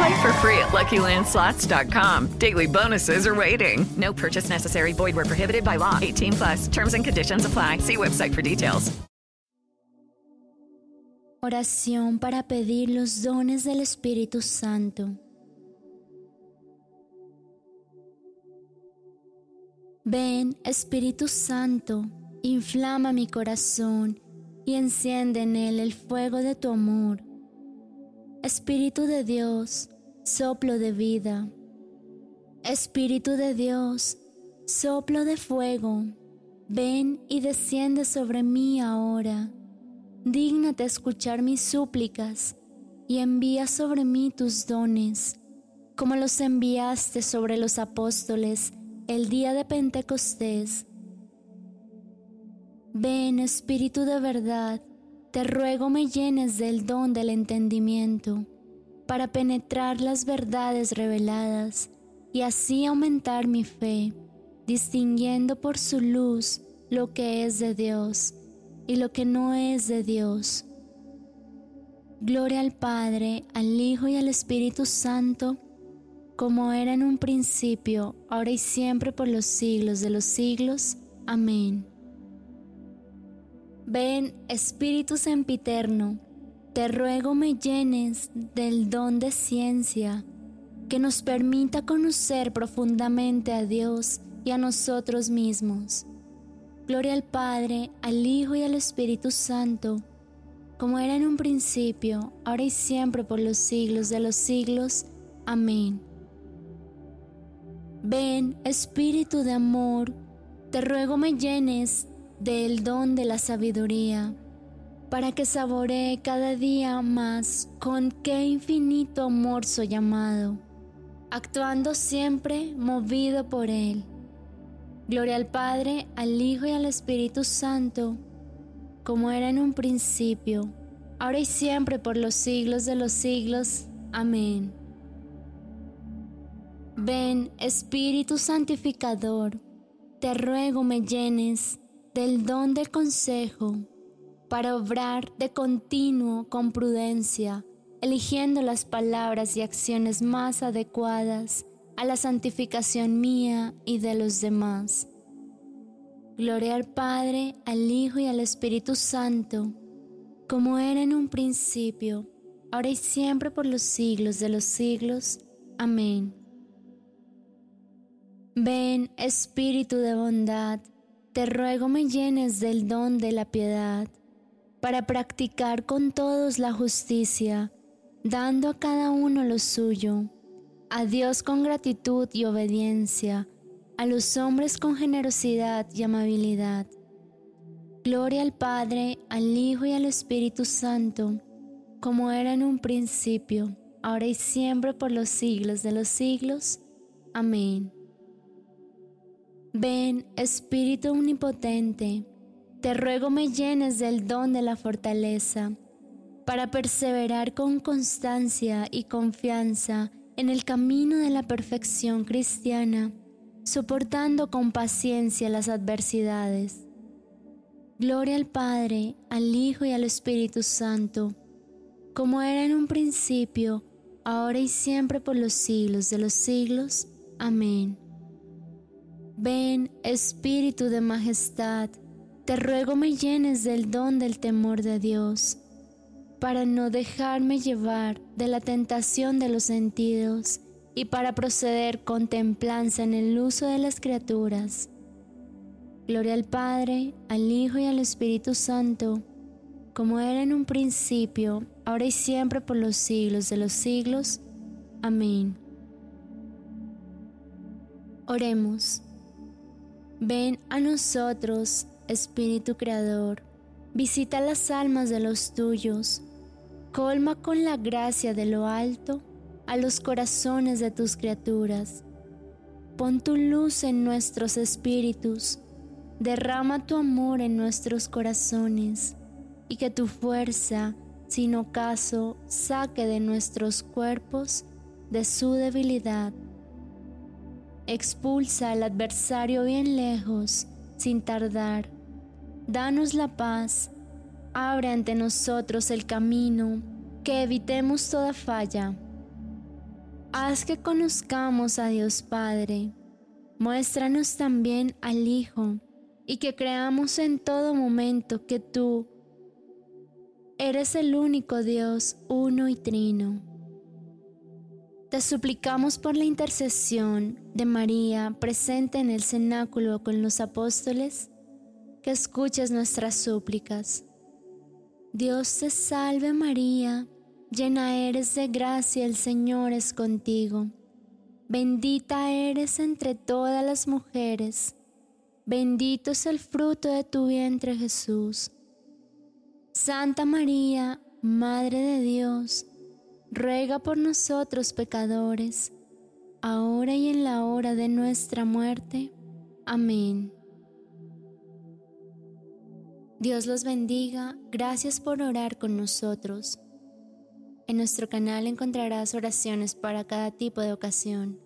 Play for free at LuckyLandSlots.com. Daily bonuses are waiting. No purchase necessary. Void where prohibited by law. 18 plus. Terms and conditions apply. See website for details. Oración para pedir los dones del Espíritu Santo. Ven, Espíritu Santo, inflama mi corazón y enciende en él el fuego de tu amor. Espíritu de Dios, soplo de vida. Espíritu de Dios, soplo de fuego, ven y desciende sobre mí ahora. Dígnate escuchar mis súplicas y envía sobre mí tus dones, como los enviaste sobre los apóstoles el día de Pentecostés. Ven, Espíritu de verdad, te ruego me llenes del don del entendimiento para penetrar las verdades reveladas y así aumentar mi fe, distinguiendo por su luz lo que es de Dios y lo que no es de Dios. Gloria al Padre, al Hijo y al Espíritu Santo, como era en un principio, ahora y siempre por los siglos de los siglos. Amén. Ven, Espíritu Sempiterno, te ruego me llenes del don de ciencia que nos permita conocer profundamente a Dios y a nosotros mismos. Gloria al Padre, al Hijo y al Espíritu Santo, como era en un principio, ahora y siempre por los siglos de los siglos. Amén. Ven, Espíritu de amor, te ruego me llenes del don de la sabiduría, para que saboree cada día más con qué infinito amor soy llamado, actuando siempre movido por Él. Gloria al Padre, al Hijo y al Espíritu Santo, como era en un principio, ahora y siempre por los siglos de los siglos. Amén. Ven, Espíritu Santificador, te ruego me llenes del don del consejo para obrar de continuo con prudencia, eligiendo las palabras y acciones más adecuadas a la santificación mía y de los demás. Gloria al Padre, al Hijo y al Espíritu Santo, como era en un principio, ahora y siempre por los siglos de los siglos. Amén. Ven, Espíritu de bondad, te ruego me llenes del don de la piedad, para practicar con todos la justicia, dando a cada uno lo suyo, a Dios con gratitud y obediencia, a los hombres con generosidad y amabilidad. Gloria al Padre, al Hijo y al Espíritu Santo, como era en un principio, ahora y siempre por los siglos de los siglos. Amén. Ven, Espíritu Omnipotente, te ruego me llenes del don de la fortaleza, para perseverar con constancia y confianza en el camino de la perfección cristiana, soportando con paciencia las adversidades. Gloria al Padre, al Hijo y al Espíritu Santo, como era en un principio, ahora y siempre por los siglos de los siglos. Amén. Ven, Espíritu de majestad, te ruego me llenes del don del temor de Dios, para no dejarme llevar de la tentación de los sentidos y para proceder con templanza en el uso de las criaturas. Gloria al Padre, al Hijo y al Espíritu Santo, como era en un principio, ahora y siempre por los siglos de los siglos. Amén. Oremos. Ven a nosotros, Espíritu Creador, visita las almas de los tuyos, colma con la gracia de lo alto a los corazones de tus criaturas. Pon tu luz en nuestros espíritus, derrama tu amor en nuestros corazones y que tu fuerza, sin ocaso, saque de nuestros cuerpos de su debilidad. Expulsa al adversario bien lejos, sin tardar. Danos la paz, abre ante nosotros el camino, que evitemos toda falla Haz que conozcamos a Dios Padre. Muéstranos también al Hijo y que creamos en todo momento que tú eres el único Dios, uno y trino. Te suplicamos por la intercesión de María presente en el cenáculo con los apóstoles, que escuches nuestras súplicas. Dios te salve María llena eres de gracia, el Señor es contigo. Bendita eres entre todas las mujeres, bendito es el fruto de tu vientre Jesús. Santa María, Madre de Dios, ruega por nosotros pecadores, ahora y en la hora de nuestra muerte. Amén. Dios los bendiga, gracias por orar con nosotros. En nuestro canal encontrarás oraciones para cada tipo de ocasión.